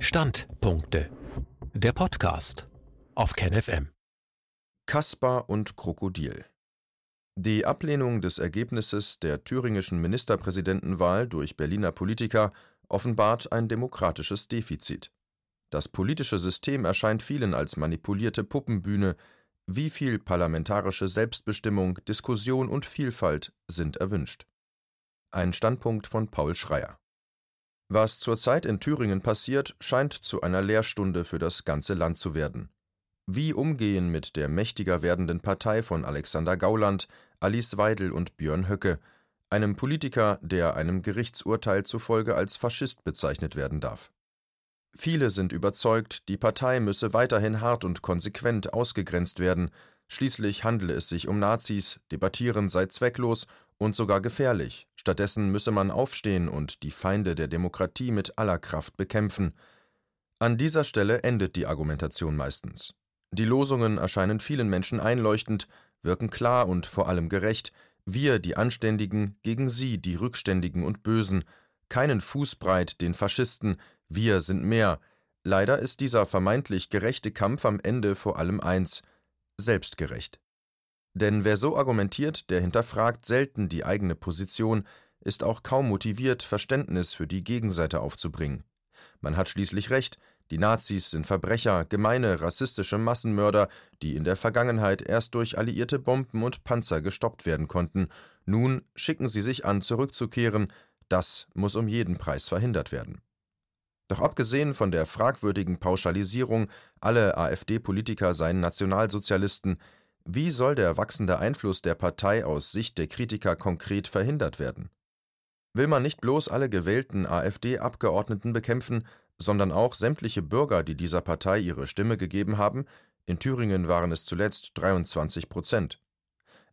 Standpunkte. Der Podcast auf KenFM. Kaspar und Krokodil. Die Ablehnung des Ergebnisses der thüringischen Ministerpräsidentenwahl durch Berliner Politiker offenbart ein demokratisches Defizit. Das politische System erscheint vielen als manipulierte Puppenbühne. Wie viel parlamentarische Selbstbestimmung, Diskussion und Vielfalt sind erwünscht? Ein Standpunkt von Paul Schreier. Was zurzeit in Thüringen passiert, scheint zu einer Lehrstunde für das ganze Land zu werden. Wie umgehen mit der mächtiger werdenden Partei von Alexander Gauland, Alice Weidel und Björn Höcke, einem Politiker, der einem Gerichtsurteil zufolge als Faschist bezeichnet werden darf. Viele sind überzeugt, die Partei müsse weiterhin hart und konsequent ausgegrenzt werden, schließlich handele es sich um Nazis, debattieren sei zwecklos und sogar gefährlich. Stattdessen müsse man aufstehen und die Feinde der Demokratie mit aller Kraft bekämpfen. An dieser Stelle endet die Argumentation meistens. Die Losungen erscheinen vielen Menschen einleuchtend, wirken klar und vor allem gerecht, wir, die Anständigen, gegen sie, die Rückständigen und Bösen, keinen Fußbreit den Faschisten, wir sind mehr. Leider ist dieser vermeintlich gerechte Kampf am Ende vor allem eins selbstgerecht. Denn wer so argumentiert, der hinterfragt selten die eigene Position, ist auch kaum motiviert, Verständnis für die Gegenseite aufzubringen. Man hat schließlich recht, die Nazis sind Verbrecher, gemeine, rassistische Massenmörder, die in der Vergangenheit erst durch alliierte Bomben und Panzer gestoppt werden konnten. Nun schicken sie sich an, zurückzukehren. Das muss um jeden Preis verhindert werden. Doch abgesehen von der fragwürdigen Pauschalisierung, alle AfD-Politiker seien Nationalsozialisten, wie soll der wachsende Einfluss der Partei aus Sicht der Kritiker konkret verhindert werden? Will man nicht bloß alle gewählten AfD-Abgeordneten bekämpfen, sondern auch sämtliche Bürger, die dieser Partei ihre Stimme gegeben haben? In Thüringen waren es zuletzt 23 Prozent.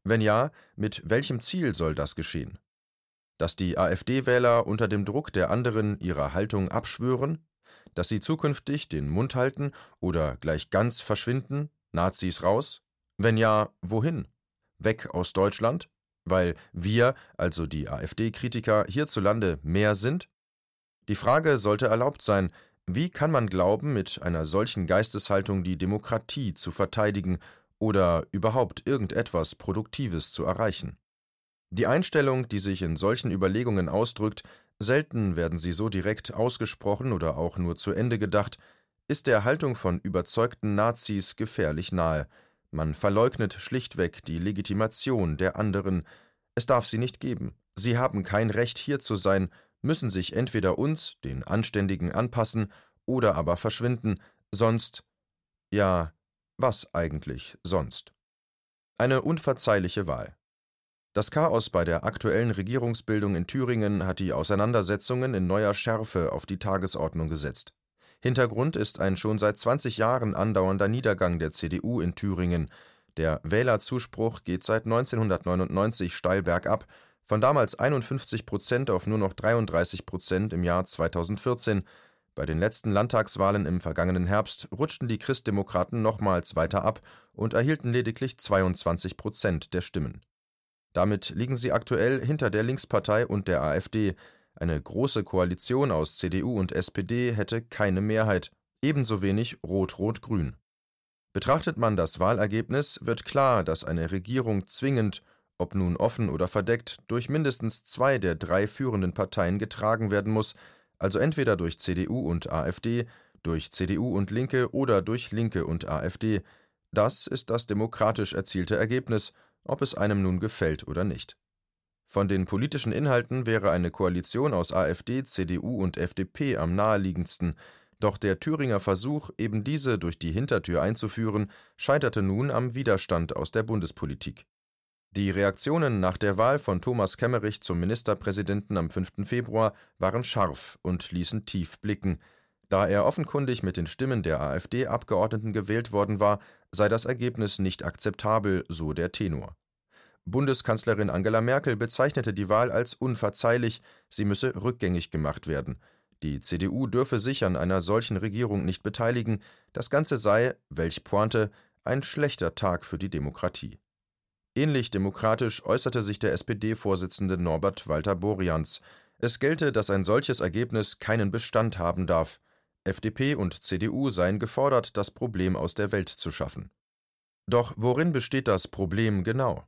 Wenn ja, mit welchem Ziel soll das geschehen? Dass die AfD-Wähler unter dem Druck der anderen ihre Haltung abschwören? Dass sie zukünftig den Mund halten oder gleich ganz verschwinden? Nazis raus? Wenn ja, wohin? Weg aus Deutschland? Weil wir, also die AfD-Kritiker, hierzulande mehr sind? Die Frage sollte erlaubt sein, wie kann man glauben, mit einer solchen Geisteshaltung die Demokratie zu verteidigen oder überhaupt irgendetwas Produktives zu erreichen? Die Einstellung, die sich in solchen Überlegungen ausdrückt, selten werden sie so direkt ausgesprochen oder auch nur zu Ende gedacht, ist der Haltung von überzeugten Nazis gefährlich nahe, man verleugnet schlichtweg die Legitimation der anderen. Es darf sie nicht geben. Sie haben kein Recht, hier zu sein, müssen sich entweder uns, den Anständigen, anpassen oder aber verschwinden, sonst. Ja, was eigentlich sonst? Eine unverzeihliche Wahl. Das Chaos bei der aktuellen Regierungsbildung in Thüringen hat die Auseinandersetzungen in neuer Schärfe auf die Tagesordnung gesetzt. Hintergrund ist ein schon seit 20 Jahren andauernder Niedergang der CDU in Thüringen. Der Wählerzuspruch geht seit 1999 steil bergab, von damals 51 Prozent auf nur noch 33 Prozent im Jahr 2014. Bei den letzten Landtagswahlen im vergangenen Herbst rutschten die Christdemokraten nochmals weiter ab und erhielten lediglich 22 Prozent der Stimmen. Damit liegen sie aktuell hinter der Linkspartei und der AfD, eine große Koalition aus CDU und SPD hätte keine Mehrheit, ebenso wenig Rot-Rot-Grün. Betrachtet man das Wahlergebnis, wird klar, dass eine Regierung zwingend, ob nun offen oder verdeckt, durch mindestens zwei der drei führenden Parteien getragen werden muss, also entweder durch CDU und AfD, durch CDU und Linke oder durch Linke und AfD. Das ist das demokratisch erzielte Ergebnis, ob es einem nun gefällt oder nicht. Von den politischen Inhalten wäre eine Koalition aus AfD, CDU und FDP am naheliegendsten, doch der Thüringer Versuch, eben diese durch die Hintertür einzuführen, scheiterte nun am Widerstand aus der Bundespolitik. Die Reaktionen nach der Wahl von Thomas Kemmerich zum Ministerpräsidenten am 5. Februar waren scharf und ließen tief blicken. Da er offenkundig mit den Stimmen der AfD-Abgeordneten gewählt worden war, sei das Ergebnis nicht akzeptabel, so der Tenor. Bundeskanzlerin Angela Merkel bezeichnete die Wahl als unverzeihlich, sie müsse rückgängig gemacht werden. Die CDU dürfe sich an einer solchen Regierung nicht beteiligen, das Ganze sei, welch Pointe, ein schlechter Tag für die Demokratie. Ähnlich demokratisch äußerte sich der SPD-Vorsitzende Norbert Walter Borjans. Es gelte, dass ein solches Ergebnis keinen Bestand haben darf. FDP und CDU seien gefordert, das Problem aus der Welt zu schaffen. Doch worin besteht das Problem genau?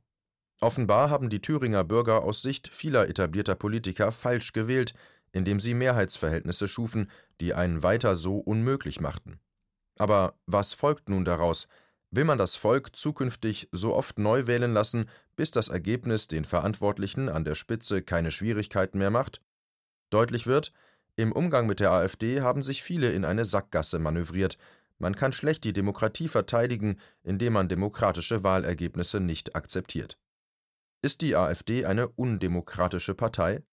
Offenbar haben die Thüringer Bürger aus Sicht vieler etablierter Politiker falsch gewählt, indem sie Mehrheitsverhältnisse schufen, die ein Weiter so unmöglich machten. Aber was folgt nun daraus? Will man das Volk zukünftig so oft neu wählen lassen, bis das Ergebnis den Verantwortlichen an der Spitze keine Schwierigkeiten mehr macht? Deutlich wird, im Umgang mit der AfD haben sich viele in eine Sackgasse manövriert. Man kann schlecht die Demokratie verteidigen, indem man demokratische Wahlergebnisse nicht akzeptiert. Ist die AfD eine undemokratische Partei?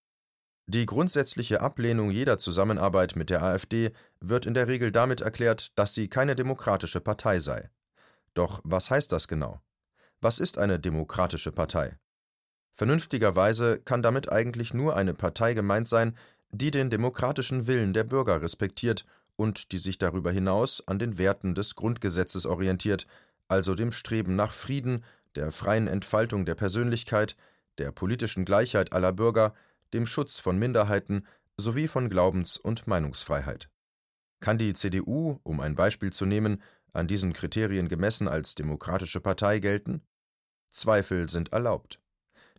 Die grundsätzliche Ablehnung jeder Zusammenarbeit mit der AfD wird in der Regel damit erklärt, dass sie keine demokratische Partei sei. Doch was heißt das genau? Was ist eine demokratische Partei? Vernünftigerweise kann damit eigentlich nur eine Partei gemeint sein, die den demokratischen Willen der Bürger respektiert und die sich darüber hinaus an den Werten des Grundgesetzes orientiert, also dem Streben nach Frieden, der freien Entfaltung der Persönlichkeit, der politischen Gleichheit aller Bürger, dem Schutz von Minderheiten sowie von Glaubens- und Meinungsfreiheit. Kann die CDU, um ein Beispiel zu nehmen, an diesen Kriterien gemessen als demokratische Partei gelten? Zweifel sind erlaubt.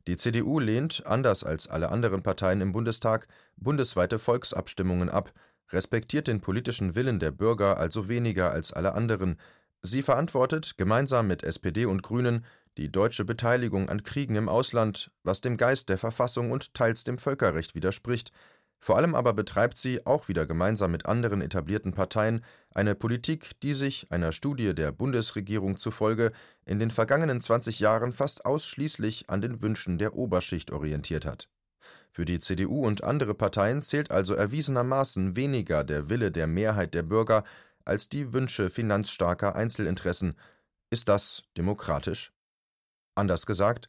Die CDU lehnt, anders als alle anderen Parteien im Bundestag, bundesweite Volksabstimmungen ab, respektiert den politischen Willen der Bürger also weniger als alle anderen. Sie verantwortet, gemeinsam mit SPD und Grünen, die deutsche Beteiligung an Kriegen im Ausland, was dem Geist der Verfassung und teils dem Völkerrecht widerspricht, vor allem aber betreibt sie, auch wieder gemeinsam mit anderen etablierten Parteien, eine Politik, die sich, einer Studie der Bundesregierung zufolge, in den vergangenen 20 Jahren fast ausschließlich an den Wünschen der Oberschicht orientiert hat. Für die CDU und andere Parteien zählt also erwiesenermaßen weniger der Wille der Mehrheit der Bürger als die Wünsche finanzstarker Einzelinteressen. Ist das demokratisch? Anders gesagt,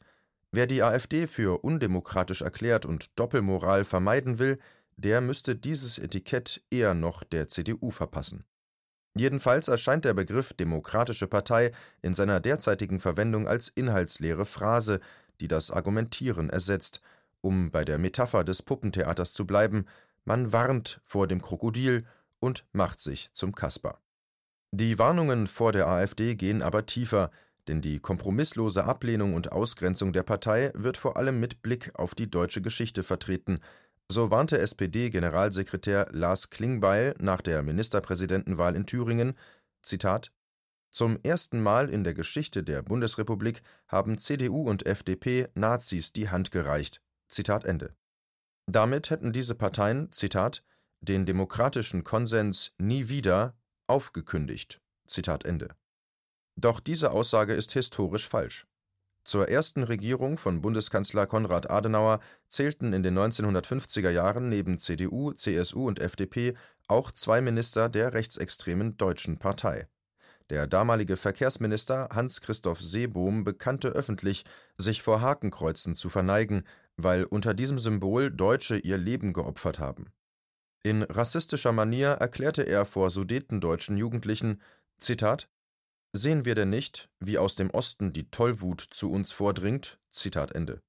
wer die AfD für undemokratisch erklärt und Doppelmoral vermeiden will, der müsste dieses Etikett eher noch der CDU verpassen. Jedenfalls erscheint der Begriff demokratische Partei in seiner derzeitigen Verwendung als inhaltsleere Phrase, die das Argumentieren ersetzt, um bei der Metapher des Puppentheaters zu bleiben, man warnt vor dem Krokodil und macht sich zum Kasper. Die Warnungen vor der AfD gehen aber tiefer, denn die kompromisslose Ablehnung und Ausgrenzung der Partei wird vor allem mit Blick auf die deutsche Geschichte vertreten, so warnte SPD-Generalsekretär Lars Klingbeil nach der Ministerpräsidentenwahl in Thüringen: Zum ersten Mal in der Geschichte der Bundesrepublik haben CDU und FDP Nazis die Hand gereicht. Damit hätten diese Parteien den demokratischen Konsens nie wieder aufgekündigt. Doch diese Aussage ist historisch falsch. Zur ersten Regierung von Bundeskanzler Konrad Adenauer zählten in den 1950er Jahren neben CDU, CSU und FDP auch zwei Minister der rechtsextremen Deutschen Partei. Der damalige Verkehrsminister Hans-Christoph Seebohm bekannte öffentlich, sich vor Hakenkreuzen zu verneigen, weil unter diesem Symbol Deutsche ihr Leben geopfert haben. In rassistischer Manier erklärte er vor sudetendeutschen Jugendlichen: Zitat Sehen wir denn nicht, wie aus dem Osten die Tollwut zu uns vordringt? Zitat Ende.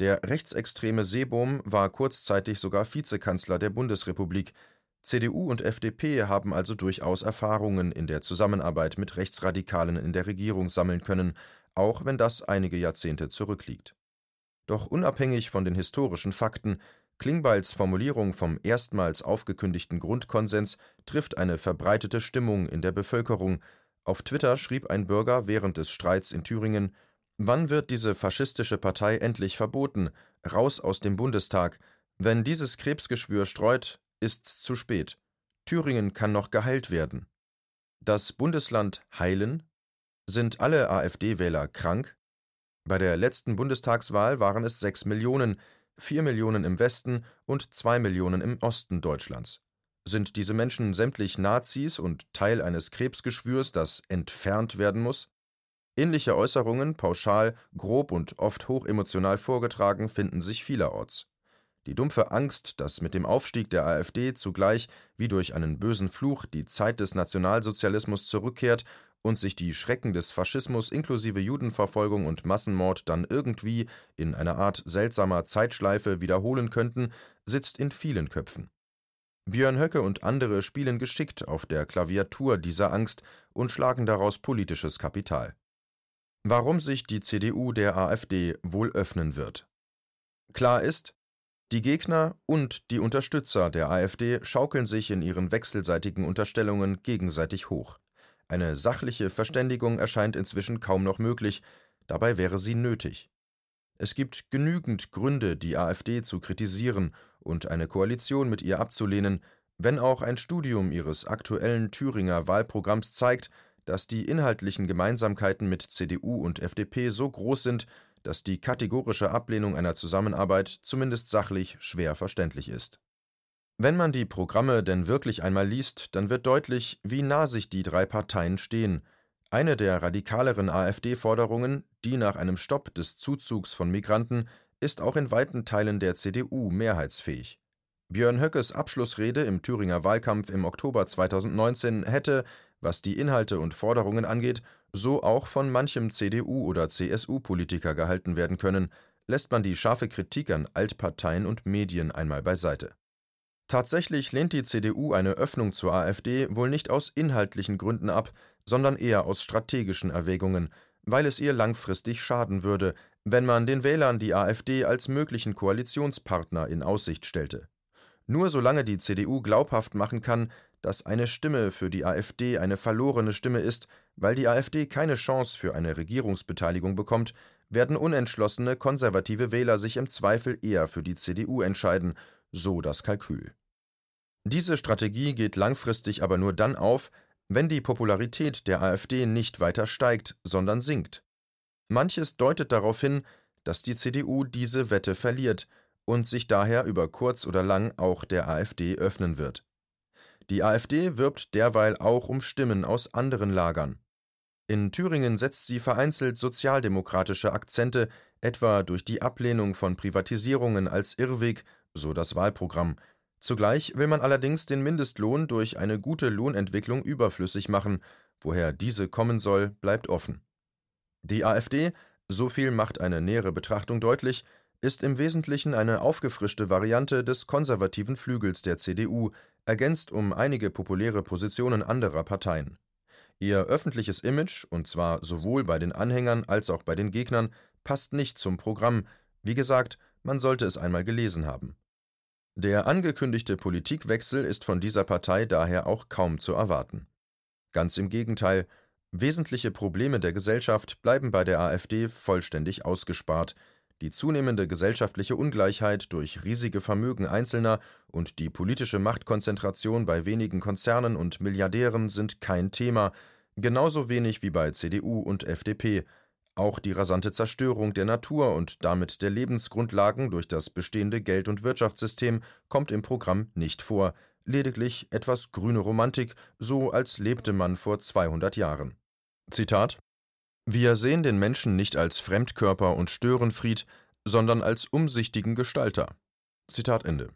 Der rechtsextreme Seebohm war kurzzeitig sogar Vizekanzler der Bundesrepublik. CDU und FDP haben also durchaus Erfahrungen in der Zusammenarbeit mit Rechtsradikalen in der Regierung sammeln können, auch wenn das einige Jahrzehnte zurückliegt. Doch unabhängig von den historischen Fakten, Klingbeils Formulierung vom erstmals aufgekündigten Grundkonsens trifft eine verbreitete Stimmung in der Bevölkerung, auf Twitter schrieb ein Bürger während des Streits in Thüringen: Wann wird diese faschistische Partei endlich verboten? Raus aus dem Bundestag! Wenn dieses Krebsgeschwür streut, ist's zu spät. Thüringen kann noch geheilt werden. Das Bundesland heilen? Sind alle AfD-Wähler krank? Bei der letzten Bundestagswahl waren es sechs Millionen, vier Millionen im Westen und zwei Millionen im Osten Deutschlands. Sind diese Menschen sämtlich Nazis und Teil eines Krebsgeschwürs, das entfernt werden muss? Ähnliche Äußerungen, pauschal, grob und oft hochemotional vorgetragen, finden sich vielerorts. Die dumpfe Angst, dass mit dem Aufstieg der AfD zugleich wie durch einen bösen Fluch die Zeit des Nationalsozialismus zurückkehrt und sich die Schrecken des Faschismus inklusive Judenverfolgung und Massenmord dann irgendwie in einer Art seltsamer Zeitschleife wiederholen könnten, sitzt in vielen Köpfen. Björn Höcke und andere spielen geschickt auf der Klaviatur dieser Angst und schlagen daraus politisches Kapital. Warum sich die CDU der AfD wohl öffnen wird. Klar ist, die Gegner und die Unterstützer der AfD schaukeln sich in ihren wechselseitigen Unterstellungen gegenseitig hoch. Eine sachliche Verständigung erscheint inzwischen kaum noch möglich, dabei wäre sie nötig. Es gibt genügend Gründe, die AfD zu kritisieren und eine Koalition mit ihr abzulehnen, wenn auch ein Studium ihres aktuellen Thüringer Wahlprogramms zeigt, dass die inhaltlichen Gemeinsamkeiten mit CDU und FDP so groß sind, dass die kategorische Ablehnung einer Zusammenarbeit zumindest sachlich schwer verständlich ist. Wenn man die Programme denn wirklich einmal liest, dann wird deutlich, wie nah sich die drei Parteien stehen. Eine der radikaleren AfD-Forderungen, die nach einem Stopp des Zuzugs von Migranten, ist auch in weiten Teilen der CDU mehrheitsfähig. Björn Höckes Abschlussrede im Thüringer Wahlkampf im Oktober 2019 hätte, was die Inhalte und Forderungen angeht, so auch von manchem CDU- oder CSU-Politiker gehalten werden können, lässt man die scharfe Kritik an Altparteien und Medien einmal beiseite. Tatsächlich lehnt die CDU eine Öffnung zur AfD wohl nicht aus inhaltlichen Gründen ab, sondern eher aus strategischen Erwägungen, weil es ihr langfristig schaden würde, wenn man den Wählern die AfD als möglichen Koalitionspartner in Aussicht stellte. Nur solange die CDU glaubhaft machen kann, dass eine Stimme für die AfD eine verlorene Stimme ist, weil die AfD keine Chance für eine Regierungsbeteiligung bekommt, werden unentschlossene konservative Wähler sich im Zweifel eher für die CDU entscheiden, so das Kalkül. Diese Strategie geht langfristig aber nur dann auf, wenn die Popularität der AfD nicht weiter steigt, sondern sinkt. Manches deutet darauf hin, dass die CDU diese Wette verliert und sich daher über kurz oder lang auch der AfD öffnen wird. Die AfD wirbt derweil auch um Stimmen aus anderen Lagern. In Thüringen setzt sie vereinzelt sozialdemokratische Akzente, etwa durch die Ablehnung von Privatisierungen als Irrweg, so das Wahlprogramm. Zugleich will man allerdings den Mindestlohn durch eine gute Lohnentwicklung überflüssig machen. Woher diese kommen soll, bleibt offen. Die AfD, so viel macht eine nähere Betrachtung deutlich, ist im Wesentlichen eine aufgefrischte Variante des konservativen Flügels der CDU, ergänzt um einige populäre Positionen anderer Parteien. Ihr öffentliches Image, und zwar sowohl bei den Anhängern als auch bei den Gegnern, passt nicht zum Programm, wie gesagt, man sollte es einmal gelesen haben. Der angekündigte Politikwechsel ist von dieser Partei daher auch kaum zu erwarten. Ganz im Gegenteil, wesentliche Probleme der Gesellschaft bleiben bei der AfD vollständig ausgespart, die zunehmende gesellschaftliche Ungleichheit durch riesige Vermögen Einzelner und die politische Machtkonzentration bei wenigen Konzernen und Milliardären sind kein Thema, genauso wenig wie bei CDU und FDP. Auch die rasante Zerstörung der Natur und damit der Lebensgrundlagen durch das bestehende Geld- und Wirtschaftssystem kommt im Programm nicht vor, lediglich etwas grüne Romantik, so als lebte man vor 200 Jahren. Zitat wir sehen den Menschen nicht als Fremdkörper und Störenfried, sondern als umsichtigen Gestalter. Zitat Ende.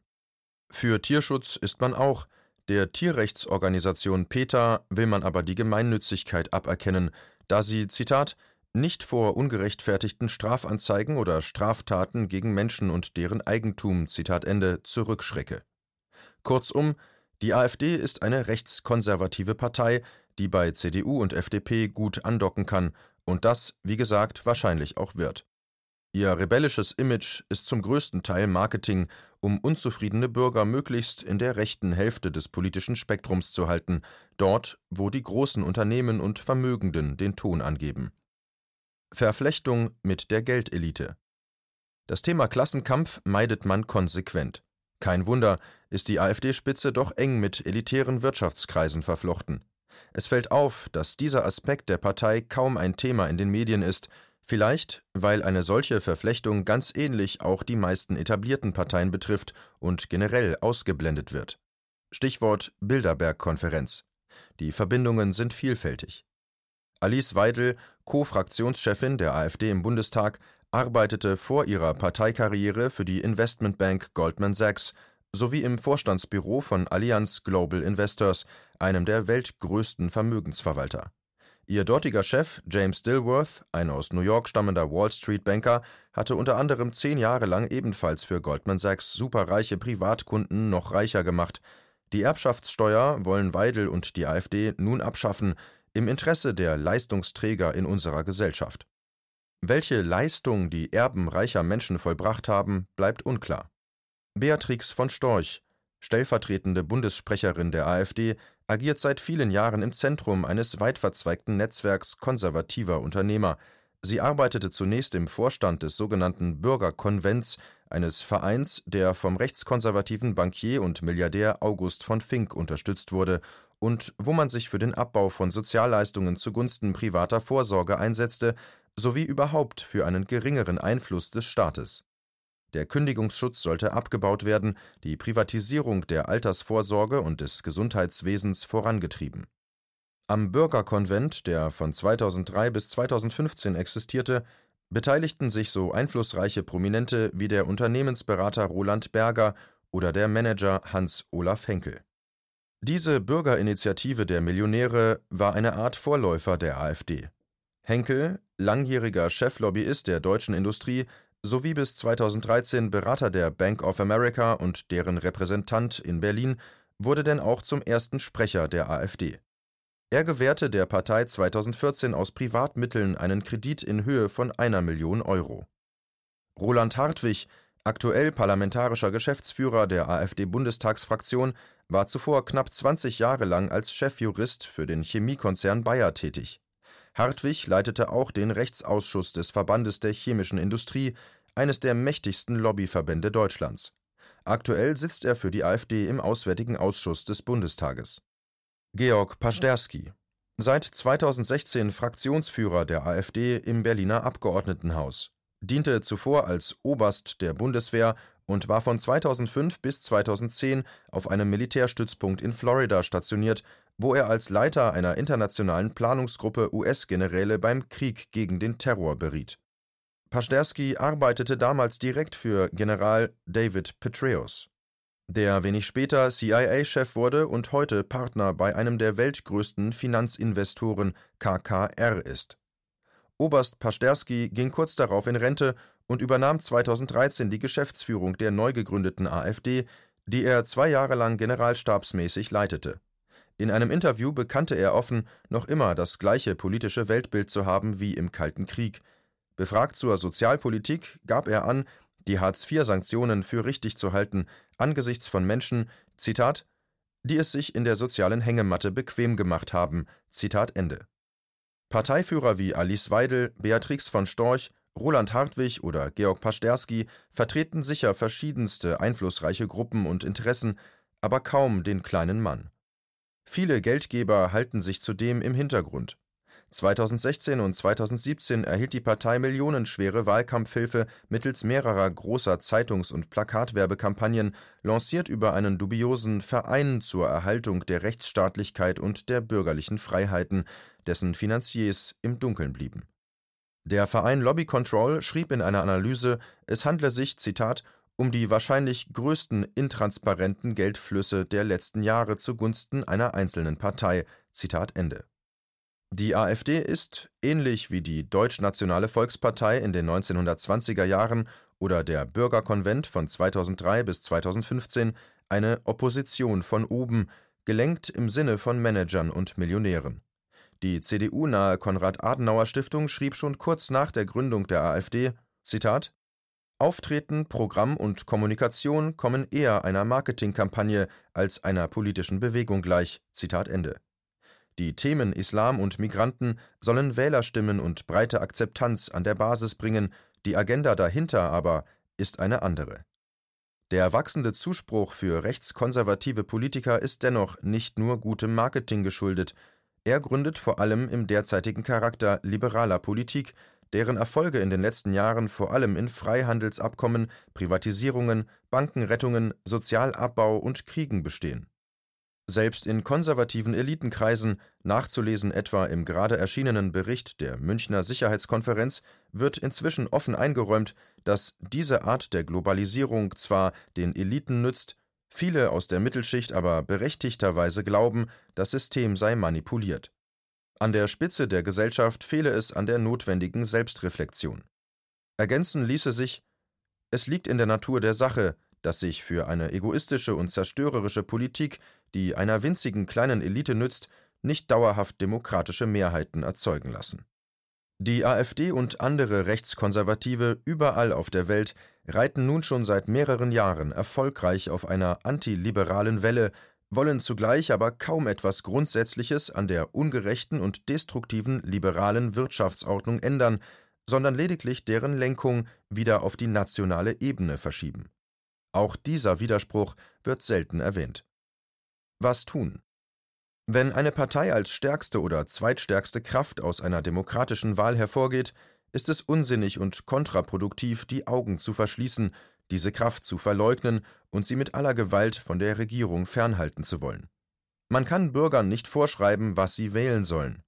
Für Tierschutz ist man auch, der Tierrechtsorganisation PETA will man aber die Gemeinnützigkeit aberkennen, da sie, Zitat, nicht vor ungerechtfertigten Strafanzeigen oder Straftaten gegen Menschen und deren Eigentum, Zitat Ende, zurückschrecke. Kurzum, die AfD ist eine rechtskonservative Partei, die bei CDU und FDP gut andocken kann und das, wie gesagt, wahrscheinlich auch wird. Ihr rebellisches Image ist zum größten Teil Marketing, um unzufriedene Bürger möglichst in der rechten Hälfte des politischen Spektrums zu halten, dort, wo die großen Unternehmen und Vermögenden den Ton angeben. Verflechtung mit der Geldelite. Das Thema Klassenkampf meidet man konsequent. Kein Wunder, ist die AfD-Spitze doch eng mit elitären Wirtschaftskreisen verflochten. Es fällt auf, dass dieser Aspekt der Partei kaum ein Thema in den Medien ist, vielleicht weil eine solche Verflechtung ganz ähnlich auch die meisten etablierten Parteien betrifft und generell ausgeblendet wird. Stichwort Bilderberg-Konferenz. Die Verbindungen sind vielfältig. Alice Weidel, Co-Fraktionschefin der AfD im Bundestag, arbeitete vor ihrer Parteikarriere für die Investmentbank Goldman Sachs sowie im Vorstandsbüro von Allianz Global Investors, einem der weltgrößten Vermögensverwalter. Ihr dortiger Chef, James Dilworth, ein aus New York stammender Wall Street-Banker, hatte unter anderem zehn Jahre lang ebenfalls für Goldman Sachs superreiche Privatkunden noch reicher gemacht. Die Erbschaftssteuer wollen Weidel und die AfD nun abschaffen, im Interesse der Leistungsträger in unserer Gesellschaft. Welche Leistung die Erben reicher Menschen vollbracht haben, bleibt unklar. Beatrix von Storch, stellvertretende Bundessprecherin der AfD, agiert seit vielen Jahren im Zentrum eines weit verzweigten Netzwerks konservativer Unternehmer. Sie arbeitete zunächst im Vorstand des sogenannten Bürgerkonvents, eines Vereins, der vom rechtskonservativen Bankier und Milliardär August von Fink unterstützt wurde und wo man sich für den Abbau von Sozialleistungen zugunsten privater Vorsorge einsetzte, sowie überhaupt für einen geringeren Einfluss des Staates. Der Kündigungsschutz sollte abgebaut werden, die Privatisierung der Altersvorsorge und des Gesundheitswesens vorangetrieben. Am Bürgerkonvent, der von 2003 bis 2015 existierte, beteiligten sich so einflussreiche Prominente wie der Unternehmensberater Roland Berger oder der Manager Hans Olaf Henkel. Diese Bürgerinitiative der Millionäre war eine Art Vorläufer der AfD. Henkel, langjähriger Cheflobbyist der deutschen Industrie sowie bis 2013 Berater der Bank of America und deren Repräsentant in Berlin, wurde denn auch zum ersten Sprecher der AfD. Er gewährte der Partei 2014 aus Privatmitteln einen Kredit in Höhe von einer Million Euro. Roland Hartwig, aktuell parlamentarischer Geschäftsführer der AfD-Bundestagsfraktion, war zuvor knapp 20 Jahre lang als Chefjurist für den Chemiekonzern Bayer tätig. Hartwig leitete auch den Rechtsausschuss des Verbandes der chemischen Industrie, eines der mächtigsten Lobbyverbände Deutschlands. Aktuell sitzt er für die AfD im Auswärtigen Ausschuss des Bundestages Georg Paschderski, seit 2016 Fraktionsführer der AfD im Berliner Abgeordnetenhaus, diente zuvor als Oberst der Bundeswehr und war von 2005 bis 2010 auf einem Militärstützpunkt in Florida stationiert, wo er als Leiter einer internationalen Planungsgruppe US-Generäle beim Krieg gegen den Terror beriet. Paschderski arbeitete damals direkt für General David Petraeus der wenig später CIA-Chef wurde und heute Partner bei einem der weltgrößten Finanzinvestoren KKR ist. Oberst Pasterski ging kurz darauf in Rente und übernahm 2013 die Geschäftsführung der neu gegründeten AfD, die er zwei Jahre lang generalstabsmäßig leitete. In einem Interview bekannte er offen, noch immer das gleiche politische Weltbild zu haben wie im Kalten Krieg. Befragt zur Sozialpolitik gab er an, die Hartz-IV-Sanktionen für richtig zu halten, angesichts von Menschen, Zitat, die es sich in der sozialen Hängematte bequem gemacht haben. Zitat Ende. Parteiführer wie Alice Weidel, Beatrix von Storch, Roland Hartwig oder Georg Pasterski vertreten sicher verschiedenste einflussreiche Gruppen und Interessen, aber kaum den kleinen Mann. Viele Geldgeber halten sich zudem im Hintergrund. 2016 und 2017 erhielt die Partei millionenschwere Wahlkampfhilfe mittels mehrerer großer Zeitungs- und Plakatwerbekampagnen, lanciert über einen dubiosen Verein zur Erhaltung der Rechtsstaatlichkeit und der bürgerlichen Freiheiten, dessen Finanziers im Dunkeln blieben. Der Verein Lobby Control schrieb in einer Analyse, es handle sich, Zitat, um die wahrscheinlich größten intransparenten Geldflüsse der letzten Jahre zugunsten einer einzelnen Partei. Zitat Ende. Die AfD ist, ähnlich wie die Deutschnationale Volkspartei in den 1920er Jahren oder der Bürgerkonvent von 2003 bis 2015, eine Opposition von oben, gelenkt im Sinne von Managern und Millionären. Die CDU-nahe Konrad-Adenauer-Stiftung schrieb schon kurz nach der Gründung der AfD: Zitat: Auftreten, Programm und Kommunikation kommen eher einer Marketingkampagne als einer politischen Bewegung gleich. Zitat Ende. Die Themen Islam und Migranten sollen Wählerstimmen und breite Akzeptanz an der Basis bringen, die Agenda dahinter aber ist eine andere. Der wachsende Zuspruch für rechtskonservative Politiker ist dennoch nicht nur gutem Marketing geschuldet, er gründet vor allem im derzeitigen Charakter liberaler Politik, deren Erfolge in den letzten Jahren vor allem in Freihandelsabkommen, Privatisierungen, Bankenrettungen, Sozialabbau und Kriegen bestehen selbst in konservativen Elitenkreisen, nachzulesen etwa im gerade erschienenen Bericht der Münchner Sicherheitskonferenz, wird inzwischen offen eingeräumt, dass diese Art der Globalisierung zwar den Eliten nützt, viele aus der Mittelschicht aber berechtigterweise glauben, das System sei manipuliert. An der Spitze der Gesellschaft fehle es an der notwendigen Selbstreflexion. Ergänzen ließe sich, es liegt in der Natur der Sache, dass sich für eine egoistische und zerstörerische Politik die einer winzigen kleinen Elite nützt, nicht dauerhaft demokratische Mehrheiten erzeugen lassen. Die AfD und andere Rechtskonservative überall auf der Welt reiten nun schon seit mehreren Jahren erfolgreich auf einer antiliberalen Welle, wollen zugleich aber kaum etwas Grundsätzliches an der ungerechten und destruktiven liberalen Wirtschaftsordnung ändern, sondern lediglich deren Lenkung wieder auf die nationale Ebene verschieben. Auch dieser Widerspruch wird selten erwähnt. Was tun? Wenn eine Partei als stärkste oder zweitstärkste Kraft aus einer demokratischen Wahl hervorgeht, ist es unsinnig und kontraproduktiv, die Augen zu verschließen, diese Kraft zu verleugnen und sie mit aller Gewalt von der Regierung fernhalten zu wollen. Man kann Bürgern nicht vorschreiben, was sie wählen sollen.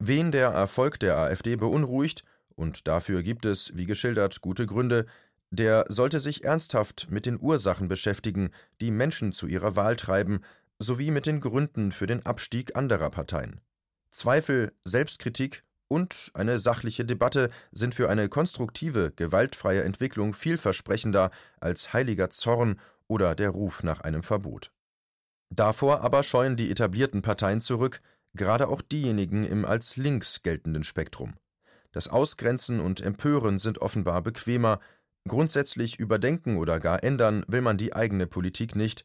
Wen der Erfolg der AfD beunruhigt, und dafür gibt es, wie geschildert, gute Gründe, der sollte sich ernsthaft mit den Ursachen beschäftigen, die Menschen zu ihrer Wahl treiben, sowie mit den Gründen für den Abstieg anderer Parteien. Zweifel, Selbstkritik und eine sachliche Debatte sind für eine konstruktive, gewaltfreie Entwicklung vielversprechender als heiliger Zorn oder der Ruf nach einem Verbot. Davor aber scheuen die etablierten Parteien zurück, gerade auch diejenigen im als links geltenden Spektrum. Das Ausgrenzen und Empören sind offenbar bequemer, grundsätzlich überdenken oder gar ändern will man die eigene Politik nicht,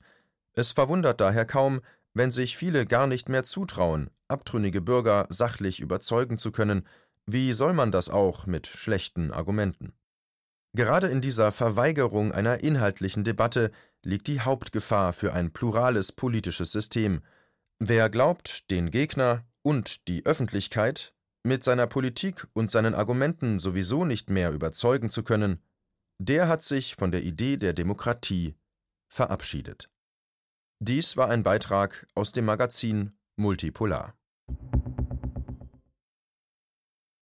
es verwundert daher kaum, wenn sich viele gar nicht mehr zutrauen, abtrünnige Bürger sachlich überzeugen zu können, wie soll man das auch mit schlechten Argumenten? Gerade in dieser Verweigerung einer inhaltlichen Debatte liegt die Hauptgefahr für ein plurales politisches System. Wer glaubt, den Gegner und die Öffentlichkeit mit seiner Politik und seinen Argumenten sowieso nicht mehr überzeugen zu können, der hat sich von der Idee der Demokratie verabschiedet. Dies war ein Beitrag aus dem Magazin Multipolar